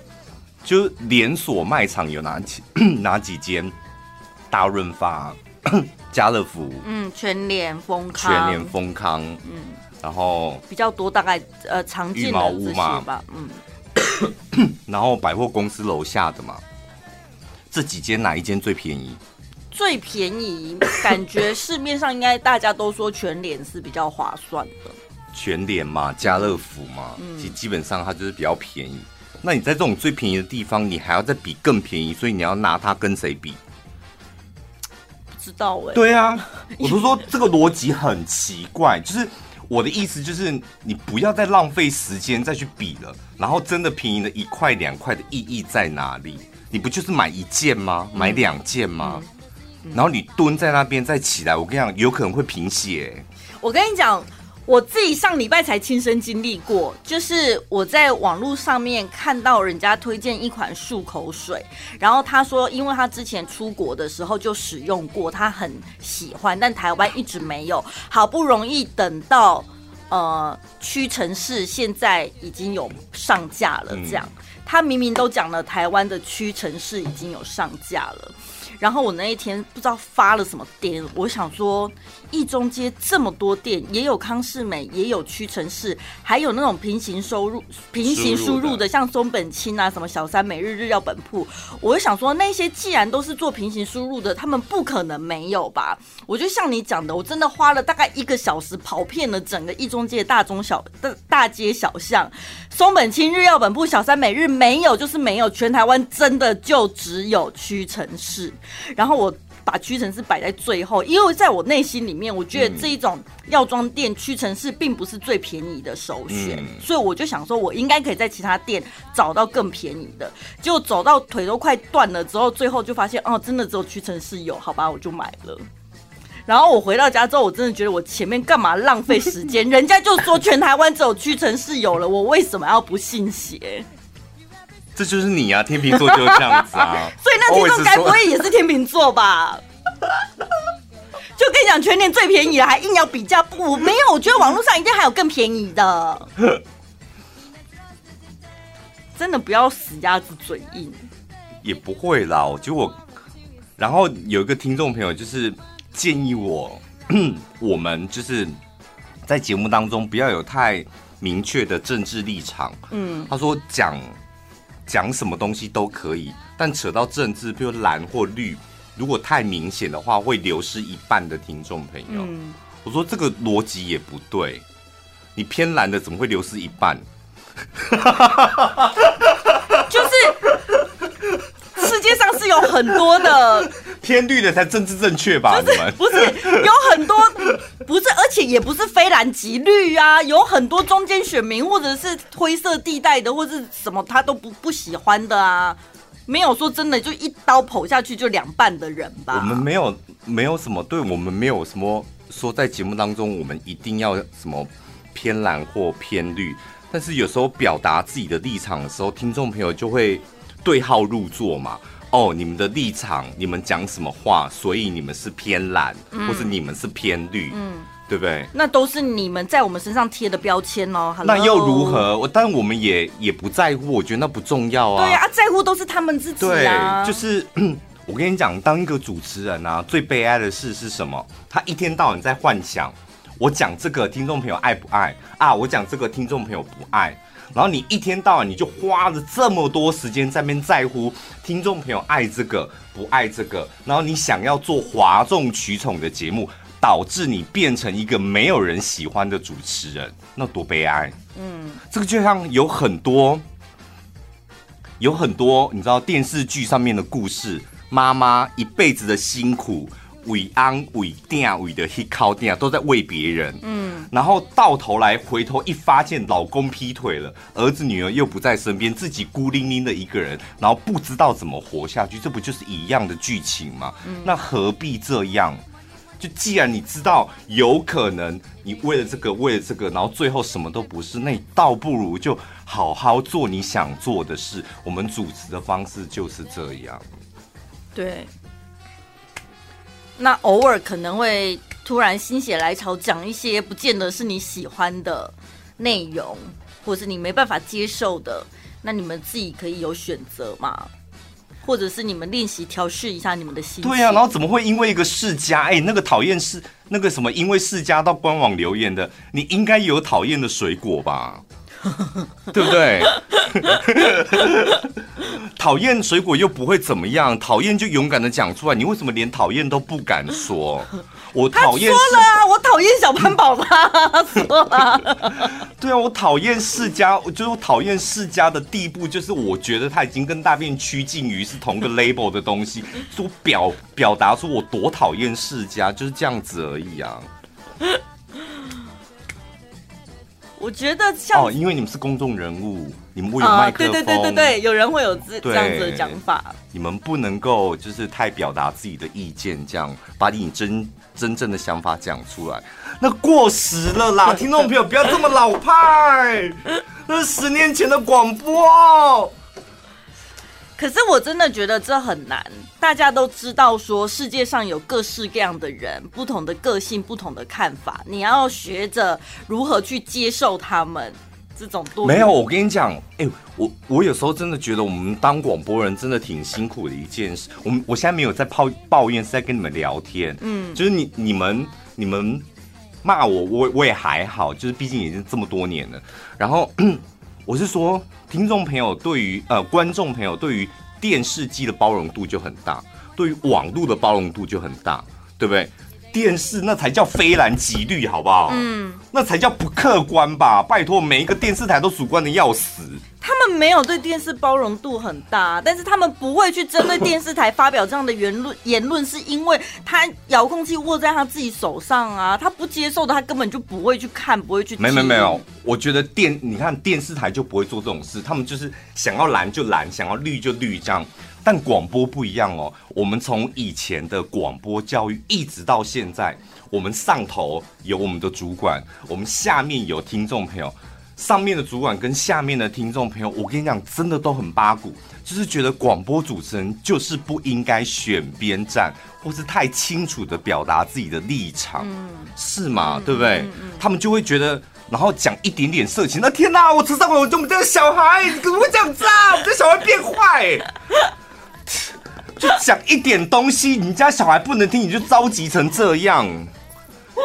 就连锁卖场有哪几 哪几间？大润发、家乐福，嗯，全联、丰康，全联、丰康，嗯，然后比较多，大概呃常见的这些吧，嗯，然后百货公司楼下的嘛，这几间哪一间最便宜？最便宜，感觉市面上应该大家都说全脸是比较划算的。全脸嘛，家乐福嘛，嗯，其实基本上它就是比较便宜。那你在这种最便宜的地方，你还要再比更便宜，所以你要拿它跟谁比？不知道哎。对啊，我都说这个逻辑很奇怪，就是我的意思就是你不要再浪费时间再去比了。然后真的便宜的一块两块的意义在哪里？你不就是买一件吗？买两件吗？嗯然后你蹲在那边再起来，我跟你讲，有可能会贫血。我跟你讲，我自己上礼拜才亲身经历过，就是我在网络上面看到人家推荐一款漱口水，然后他说，因为他之前出国的时候就使用过，他很喜欢，但台湾一直没有，好不容易等到呃屈臣氏现在已经有上架了，这样，嗯、他明明都讲了台湾的屈臣氏已经有上架了。然后我那一天不知道发了什么癫，我想说，一中街这么多店，也有康世美，也有屈臣氏，还有那种平行收入、平行输入的，像松本清啊，什么小三、每日日药本铺，我就想说，那些既然都是做平行输入的，他们不可能没有吧？我就像你讲的，我真的花了大概一个小时跑遍了整个一中街大中小的大街小巷，松本清日药本铺、小三、每日没有就是没有，全台湾真的就只有屈臣氏。然后我把屈臣氏摆在最后，因为在我内心里面，我觉得这一种药妆店屈臣氏并不是最便宜的首选，嗯、所以我就想说，我应该可以在其他店找到更便宜的。结果走到腿都快断了之后，最后就发现哦，真的只有屈臣氏有，好吧，我就买了。然后我回到家之后，我真的觉得我前面干嘛浪费时间？人家就说全台湾只有屈臣氏有了，我为什么要不信邪？这就是你啊，天秤座就是这样子啊。所以那听众该不会也是天秤座吧？就跟你讲，全年最便宜了，还硬要比价，不，没有，我觉得网络上一定还有更便宜的。真的不要死鸭子嘴硬。也不会啦，我觉得我，然后有一个听众朋友就是建议我，我们就是在节目当中不要有太明确的政治立场。嗯，他说讲。讲什么东西都可以，但扯到政治，比如蓝或绿，如果太明显的话，会流失一半的听众朋友。嗯、我说这个逻辑也不对，你偏蓝的怎么会流失一半？就是世界上是有很多的 偏绿的才政治正确吧？就是、你们不是有很多 不是，而且也不是非蓝即绿啊，有很多中间选民或者是灰色地带的，或者是什么他都不不喜欢的啊，没有说真的就一刀剖下去就两半的人吧。我们没有没有什么，对我们没有什么说在节目当中我们一定要什么偏蓝或偏绿，但是有时候表达自己的立场的时候，听众朋友就会对号入座嘛。哦，你们的立场，你们讲什么话，所以你们是偏蓝，嗯、或是你们是偏绿，嗯，对不对？那都是你们在我们身上贴的标签哦。那又如何？我但我们也也不在乎，我觉得那不重要啊。对啊，在乎都是他们自己啊。对，就是 我跟你讲，当一个主持人啊，最悲哀的事是什么？他一天到晚在幻想，我讲这个听众朋友爱不爱啊？我讲这个听众朋友不爱。然后你一天到晚你就花了这么多时间在那边在乎听众朋友爱这个不爱这个，然后你想要做哗众取宠的节目，导致你变成一个没有人喜欢的主持人，那多悲哀！嗯，这个就像有很多有很多你知道电视剧上面的故事，妈妈一辈子的辛苦。为安为定为的去靠定都在为别人，嗯，然后到头来回头一发现老公劈腿了，儿子女儿又不在身边，自己孤零零的一个人，然后不知道怎么活下去，这不就是一样的剧情吗？嗯，那何必这样？就既然你知道有可能你为了这个为了这个，然后最后什么都不是，那你倒不如就好好做你想做的事。我们主持的方式就是这样，对。那偶尔可能会突然心血来潮讲一些不见得是你喜欢的内容，或者是你没办法接受的，那你们自己可以有选择嘛？或者是你们练习调试一下你们的心。对啊，然后怎么会因为一个世家，哎，那个讨厌世那个什么，因为世家到官网留言的，你应该有讨厌的水果吧？对不对？讨厌水果又不会怎么样，讨厌就勇敢的讲出来。你为什么连讨厌都不敢说？我讨厌说了啊，我讨厌小潘宝他说了。对啊，我讨厌世家，我就是我讨厌世家的地步，就是我觉得他已经跟大便趋近于是同个 label 的东西，我表表达出我多讨厌世家，就是这样子而已啊。我觉得像哦，因为你们是公众人物，你们会有麦克风，对对对对对，有人会有这这样子的讲法。你们不能够就是太表达自己的意见，这样把你真真正的想法讲出来，那过时了啦！听众朋友不要这么老派，那是十年前的广播。可是我真的觉得这很难。大家都知道说世界上有各式各样的人，不同的个性，不同的看法。你要学着如何去接受他们这种多。没有，我跟你讲，哎、欸，我我有时候真的觉得我们当广播人真的挺辛苦的一件事。我们我现在没有在抱抱怨，是在跟你们聊天。嗯，就是你你们你们骂我，我我也还好，就是毕竟已经这么多年了。然后我是说。听众朋友对于呃，观众朋友对于电视机的包容度就很大，对于网络的包容度就很大，对不对？电视那才叫非蓝即绿，好不好？嗯，那才叫不客观吧？拜托，每一个电视台都主观的要死。他们没有对电视包容度很大，但是他们不会去针对电视台发表这样的言论。言论是因为他遥控器握在他自己手上啊，他不接受的，他根本就不会去看，不会去。没没没有，我觉得电，你看电视台就不会做这种事，他们就是想要蓝就蓝，想要绿就绿这样。但广播不一样哦，我们从以前的广播教育一直到现在，我们上头有我们的主管，我们下面有听众朋友。上面的主管跟下面的听众朋友，我跟你讲，真的都很八股，就是觉得广播主持人就是不应该选边站，或是太清楚的表达自己的立场，嗯、是吗？嗯、对不对？他们就会觉得，然后讲一点点色情，那天哪，我车上我我们家小孩，你怎么会这样子啊？我们家小孩变坏，就讲一点东西，你家小孩不能听，你就着急成这样。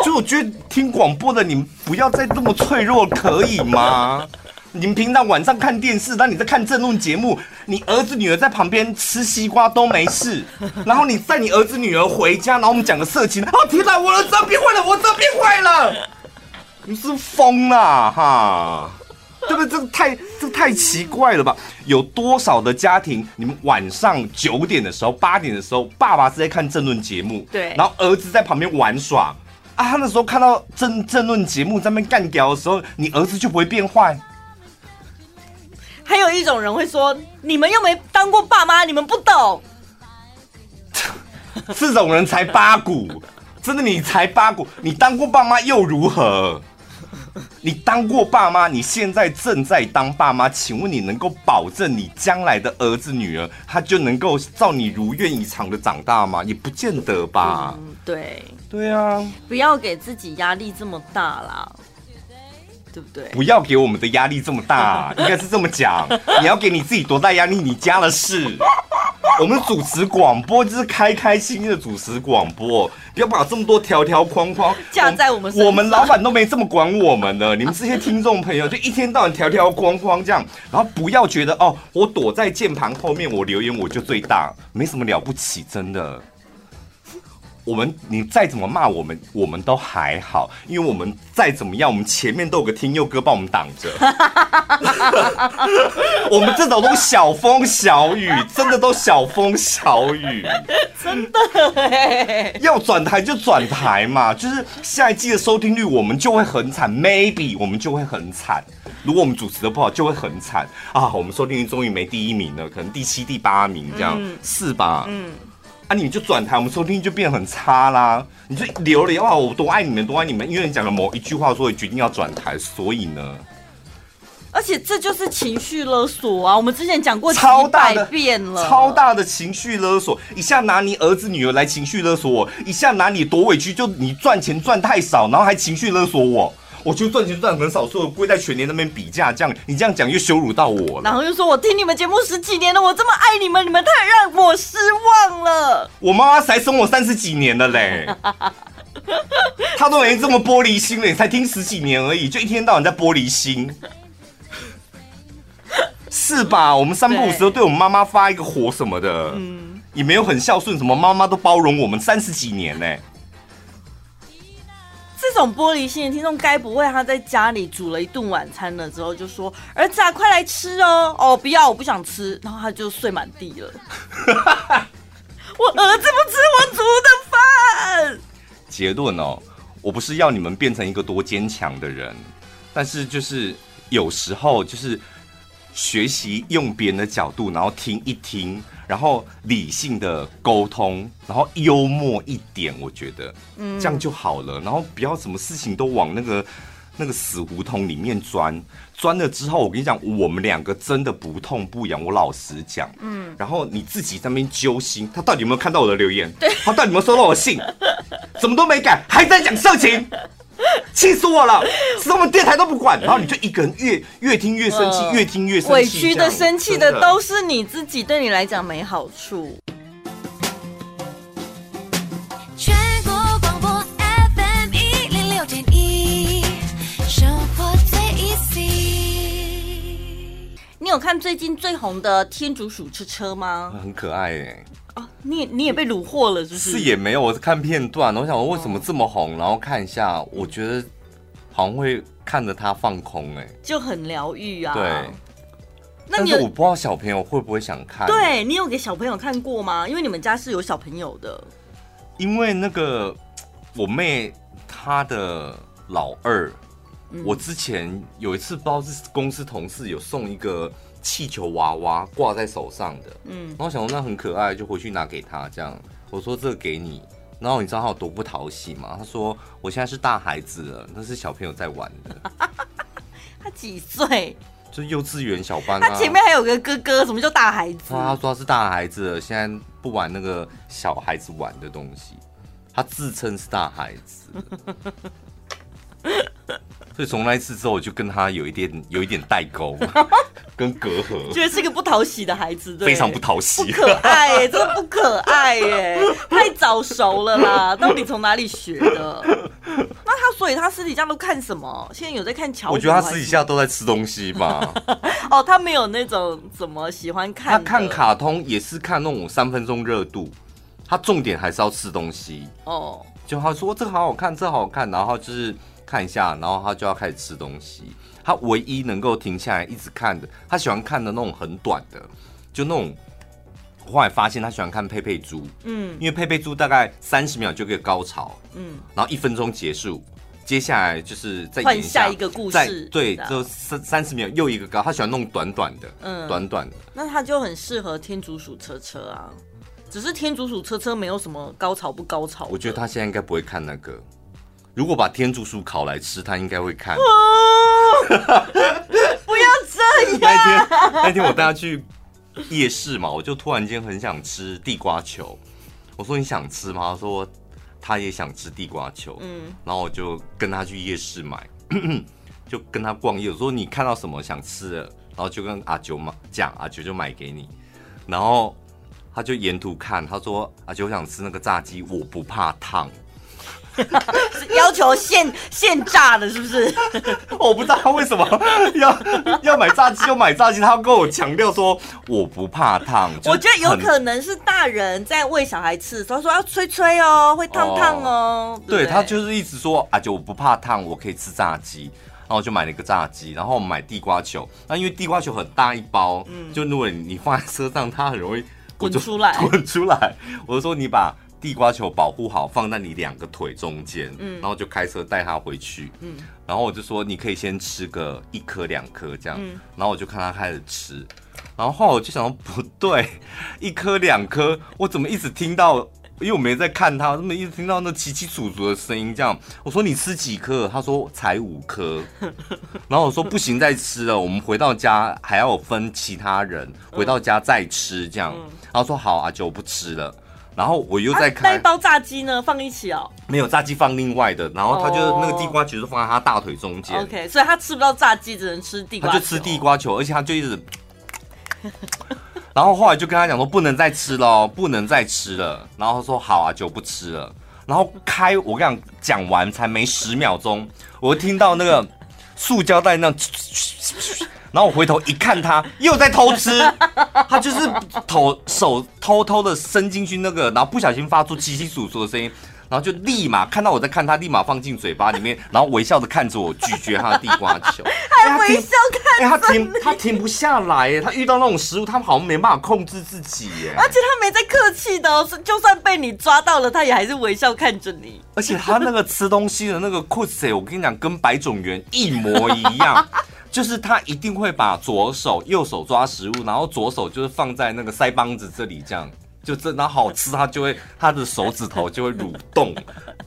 就我觉得听广播的你们不要再这么脆弱，可以吗？你们平常晚上看电视，当你在看政论节目，你儿子女儿在旁边吃西瓜都没事，然后你带你儿子女儿回家，然后我们讲个色情，哦天哪，我儿子变坏了，我儿子变坏了，你是疯了哈？对不对？这个太这个太奇怪了吧？有多少的家庭，你们晚上九点的时候、八点的时候，爸爸是在看政论节目，对，然后儿子在旁边玩耍。啊，他那时候看到政政论节目在那边干屌的时候，你儿子就不会变坏。还有一种人会说，你们又没当过爸妈，你们不懂。这种人才八股，真的，你才八股，你当过爸妈又如何？你当过爸妈，你现在正在当爸妈，请问你能够保证你将来的儿子女儿他就能够照你如愿以偿的长大吗？也不见得吧。嗯，对，对啊，不要给自己压力这么大啦。对不对？不要给我们的压力这么大，应该是这么讲。你要给你自己多大压力？你家的事。我们主持广播就是开开心心的主持广播，不要把这么多条条框框架在我们身上。我们老板都没这么管我们的，你们这些听众朋友就一天到晚条条框框这样，然后不要觉得哦，我躲在键盘后面，我留言我就最大，没什么了不起，真的。我们你再怎么骂我们，我们都还好，因为我们再怎么样，我们前面都有个听佑哥帮我们挡着。我们这种都小风小雨，真的都小风小雨，真的哎。要转台就转台嘛，就是下一季的收听率我们就会很惨，maybe 我们就会很惨。如果我们主持的不好，就会很惨啊。我们收听率终于没第一名了，可能第七、第八名这样，嗯、是吧？嗯。啊！你就转台，我们收听就变得很差啦。你就留了话，我多爱你们，多爱你们，因为你讲了某一句话，所以决定要转台。所以呢，而且这就是情绪勒索啊！我们之前讲过超大的遍了，超大的情绪勒索。一下拿你儿子女儿来情绪勒索我，一下拿你多委屈，就你赚钱赚太少，然后还情绪勒索我。我就赚钱赚很少，所以我归在全年那边比价，这样你这样讲又羞辱到我了。然后又说我听你们节目十几年了，我这么爱你们，你们太让我失望了。我妈妈才生我三十几年了嘞，她都已经这么玻璃心了，你才听十几年而已，就一天到晚在玻璃心，是吧？我们三不五时都对我们妈妈发一个火什么的，嗯，也没有很孝顺，什么妈妈都包容我们三十几年呢。这种玻璃心的听众，该不会他在家里煮了一顿晚餐了之后，就说：“儿子啊，快来吃哦！”哦，不要，我不想吃，然后他就睡满地了。我儿子不吃我煮的饭。结论哦，我不是要你们变成一个多坚强的人，但是就是有时候就是学习用别人的角度，然后听一听。然后理性的沟通，然后幽默一点，我觉得，嗯，这样就好了。然后不要什么事情都往那个那个死胡同里面钻，钻了之后，我跟你讲，我们两个真的不痛不痒。我老实讲，嗯。然后你自己在那边揪心，他到底有没有看到我的留言？对，他到底有没有收到我信？怎么都没改，还在讲色情。气死我了！我们电台都不管，然后你就一个人越越听越生气，呃、越听越生气。委屈的、生气的都是你自己，对你来讲没好处。全国广播 FM 一零六点一，生活最 easy。你有看最近最红的天竺鼠车车吗？很可爱耶。哦，你也你也被虏获了，是不是？是也没有，我是看片段，我想我为什么这么红，然后看一下，我觉得好像会看着他放空，哎，就很疗愈啊。对，那你但是我不知道小朋友会不会想看？对，你有给小朋友看过吗？因为你们家是有小朋友的。因为那个我妹她的老二，嗯、我之前有一次不知道是公司同事有送一个。气球娃娃挂在手上的，嗯，然后想说那很可爱，就回去拿给他。这样我说这个给你，然后你知道他有多不讨喜吗？他说我现在是大孩子了，那是小朋友在玩的。他几岁？就幼稚园小班啊。他前面还有个哥哥，什么叫大孩子？他说他是大孩子了，现在不玩那个小孩子玩的东西。他自称是大孩子。所以从那一次之后，我就跟他有一点有一点代沟，跟隔阂。觉得是一个不讨喜的孩子，对，非常不讨喜，不可爱耶，真的不可爱耶，太早熟了啦！到底从哪里学的？那他所以他私底下都看什么？现在有在看乔？我觉得他私底下都在吃东西吧。哦，他没有那种怎么喜欢看？他看卡通也是看那种三分钟热度，他重点还是要吃东西。哦，就他说这个好好看，这个好好看，然后就是。看一下，然后他就要开始吃东西。他唯一能够停下来一直看的，他喜欢看的那种很短的，就那种后来发现他喜欢看佩佩猪，嗯，因为佩佩猪大概三十秒就可以高潮，嗯，然后一分钟结束，接下来就是再换下，下一个故事，对，就三三十秒又一个高，他喜欢弄短短的，嗯，短短的，那他就很适合天竺鼠车车啊，只是天竺鼠车车没有什么高潮不高潮，我觉得他现在应该不会看那个，如果把天竺鼠烤来吃，他应该会看，不要这样，那天那天我带他去。夜市嘛，我就突然间很想吃地瓜球。我说你想吃吗？他说他也想吃地瓜球。嗯，然后我就跟他去夜市买，就跟他逛夜。我说你看到什么想吃的，然后就跟阿九买讲，阿九就买给你。然后他就沿途看，他说阿九想吃那个炸鸡，我不怕烫。要求现现炸的，是不是？我不知道他为什么 要要买炸鸡，就买炸鸡。他跟我强调说我不怕烫。我觉得有可能是大人在喂小孩吃的时候说要吹吹哦，会烫烫哦。对，对，对他就是一直说啊，就我不怕烫，我可以吃炸鸡。然后我就买了一个炸鸡，然后买地瓜球。那因为地瓜球很大一包，嗯，就如果你放在车上，它很容易滚出来，滚出来。我就说你把。地瓜球保护好，放在你两个腿中间，嗯，然后就开车带他回去，嗯，然后我就说你可以先吃个一颗两颗这样，嗯，然后我就看他开始吃，然后后来我就想说不对，一颗两颗，我怎么一直听到，因为我没在看他，我怎么一直听到那窸窸窣窣的声音这样，我说你吃几颗？他说才五颗，然后我说不行再吃了，我们回到家还要分其他人回到家再吃这样，然后说好啊，就不吃了。然后我又在看那一包炸鸡呢，放一起哦。没有炸鸡放另外的，然后他就那个地瓜球就放在他大腿中间。OK，所以他吃不到炸鸡，只能吃地瓜。他就吃地瓜球，而且他就一直。然后后来就跟他讲说不能再吃了，不能再吃了。然后他说好啊，就不吃了。然后开我跟你讲，讲完才没十秒钟，我听到那个塑胶袋那。然后我回头一看，他又在偷吃，他就是头手偷偷的伸进去那个，然后不小心发出窸窸窣窣的声音，然后就立马看到我在看他，立马放进嘴巴里面，然后微笑的看着我咀嚼他的地瓜球，还微笑看，他停他停不下来耶，他遇到那种食物，他好像没办法控制自己耶，而且他没在客气的哦，就算被你抓到了，他也还是微笑看着你，而且他那个吃东西的那个酷色，我跟你讲，跟白种元一模一样。就是他一定会把左手、右手抓食物，然后左手就是放在那个腮帮子这里，这样就这，然后好吃，他就会他的手指头就会蠕动，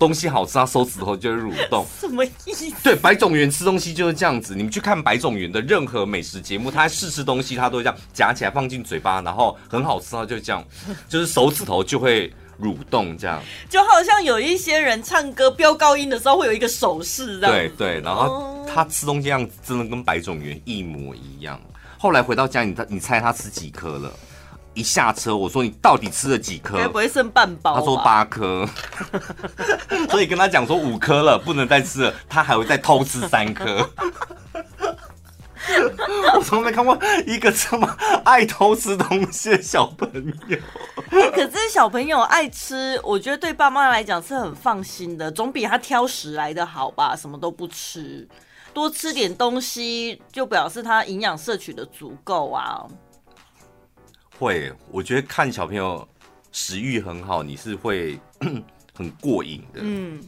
东西好吃，他手指头就会蠕动。什么意思？对，白种元吃东西就是这样子。你们去看白种元的任何美食节目，他试吃东西，他都会这样夹起来放进嘴巴，然后很好吃，他就这样，就是手指头就会蠕动，这样。就好像有一些人唱歌飙高音的时候会有一个手势，这样。对对，然后。他吃东西样子真的跟白种元一模一样。后来回到家，你他你猜他吃几颗了？一下车，我说你到底吃了几颗？该不会剩半包？他说八颗。所以跟他讲说五颗了，不能再吃了。他还会再偷吃三颗。我从没看过一个这么爱偷吃东西的小朋友。可是小朋友爱吃，我觉得对爸妈来讲是很放心的，总比他挑食来的好吧？什么都不吃。多吃点东西，就表示他营养摄取的足够啊。会，我觉得看小朋友食欲很好，你是会 很过瘾的。嗯，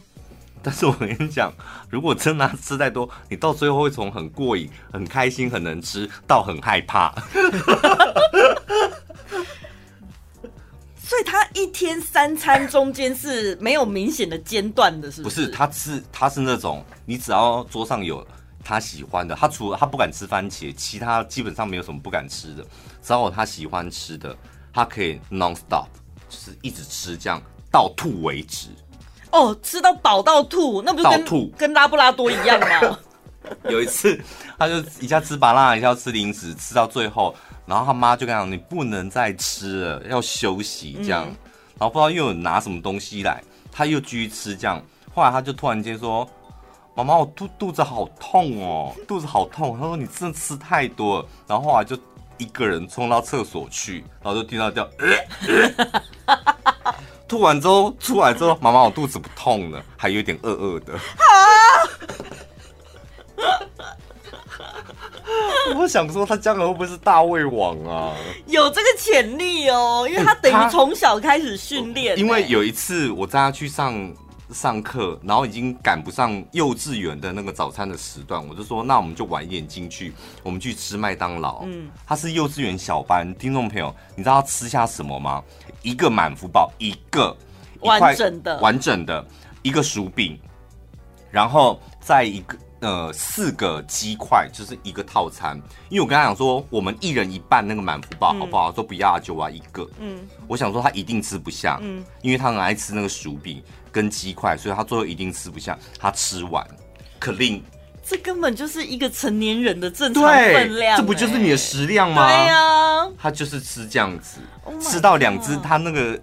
但是我跟你讲，如果真的吃太多，你到最后会从很过瘾、很开心、很能吃到很害怕。所以他一天三餐中间是没有明显的间断的，是不是？不是，他吃他是那种，你只要桌上有。他喜欢的，他除了他不敢吃番茄，其他基本上没有什么不敢吃的。只要有他喜欢吃的，他可以 non stop，就是一直吃，这样到吐为止。哦，吃到饱到吐，那不是跟吐跟拉布拉多一样吗？有一次，他就一下吃麻辣，一下吃零食，吃到最后，然后他妈就跟他讲：“你不能再吃了，要休息。”这样，嗯、然后不知道又有拿什么东西来，他又继续吃，这样。后来他就突然间说。妈妈，我肚肚子好痛哦，肚子好痛。他说你真的吃太多了，然后后来就一个人冲到厕所去，然后就听到叫，呃呃、吐完之后出来之后，妈妈我肚子不痛了，还有点饿饿的。我想说，他将来会不会是大胃王啊？有这个潜力哦，因为他等于从小开始训练、欸。因为有一次我带他去上上课，然后已经赶不上幼稚园的那个早餐的时段，我就说，那我们就晚一点进去，我们去吃麦当劳。嗯，他是幼稚园小班，听众朋友，你知道他吃下什么吗？一个满福堡，一个一完整的完整的一个薯饼，然后再一个。呃，四个鸡块就是一个套餐，因为我跟他讲说，我们一人一半那个满福包好不好？嗯、说不要就要一个。嗯，我想说他一定吃不下，嗯，因为他很爱吃那个薯饼跟鸡块，所以他最后一定吃不下。他吃完，clean，这根本就是一个成年人的正常分量，这不就是你的食量吗？对呀、啊，他就是吃这样子，oh、吃到两只他那个。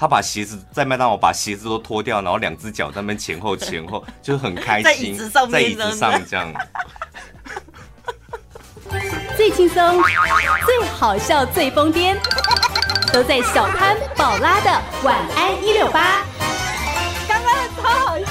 他把鞋子在麦当劳把鞋子都脱掉，然后两只脚在那边前后前后，就很开心，在椅子上，在椅子上这样，最轻松、最好笑、最疯癫，都在小潘宝拉的晚安一六八。太好。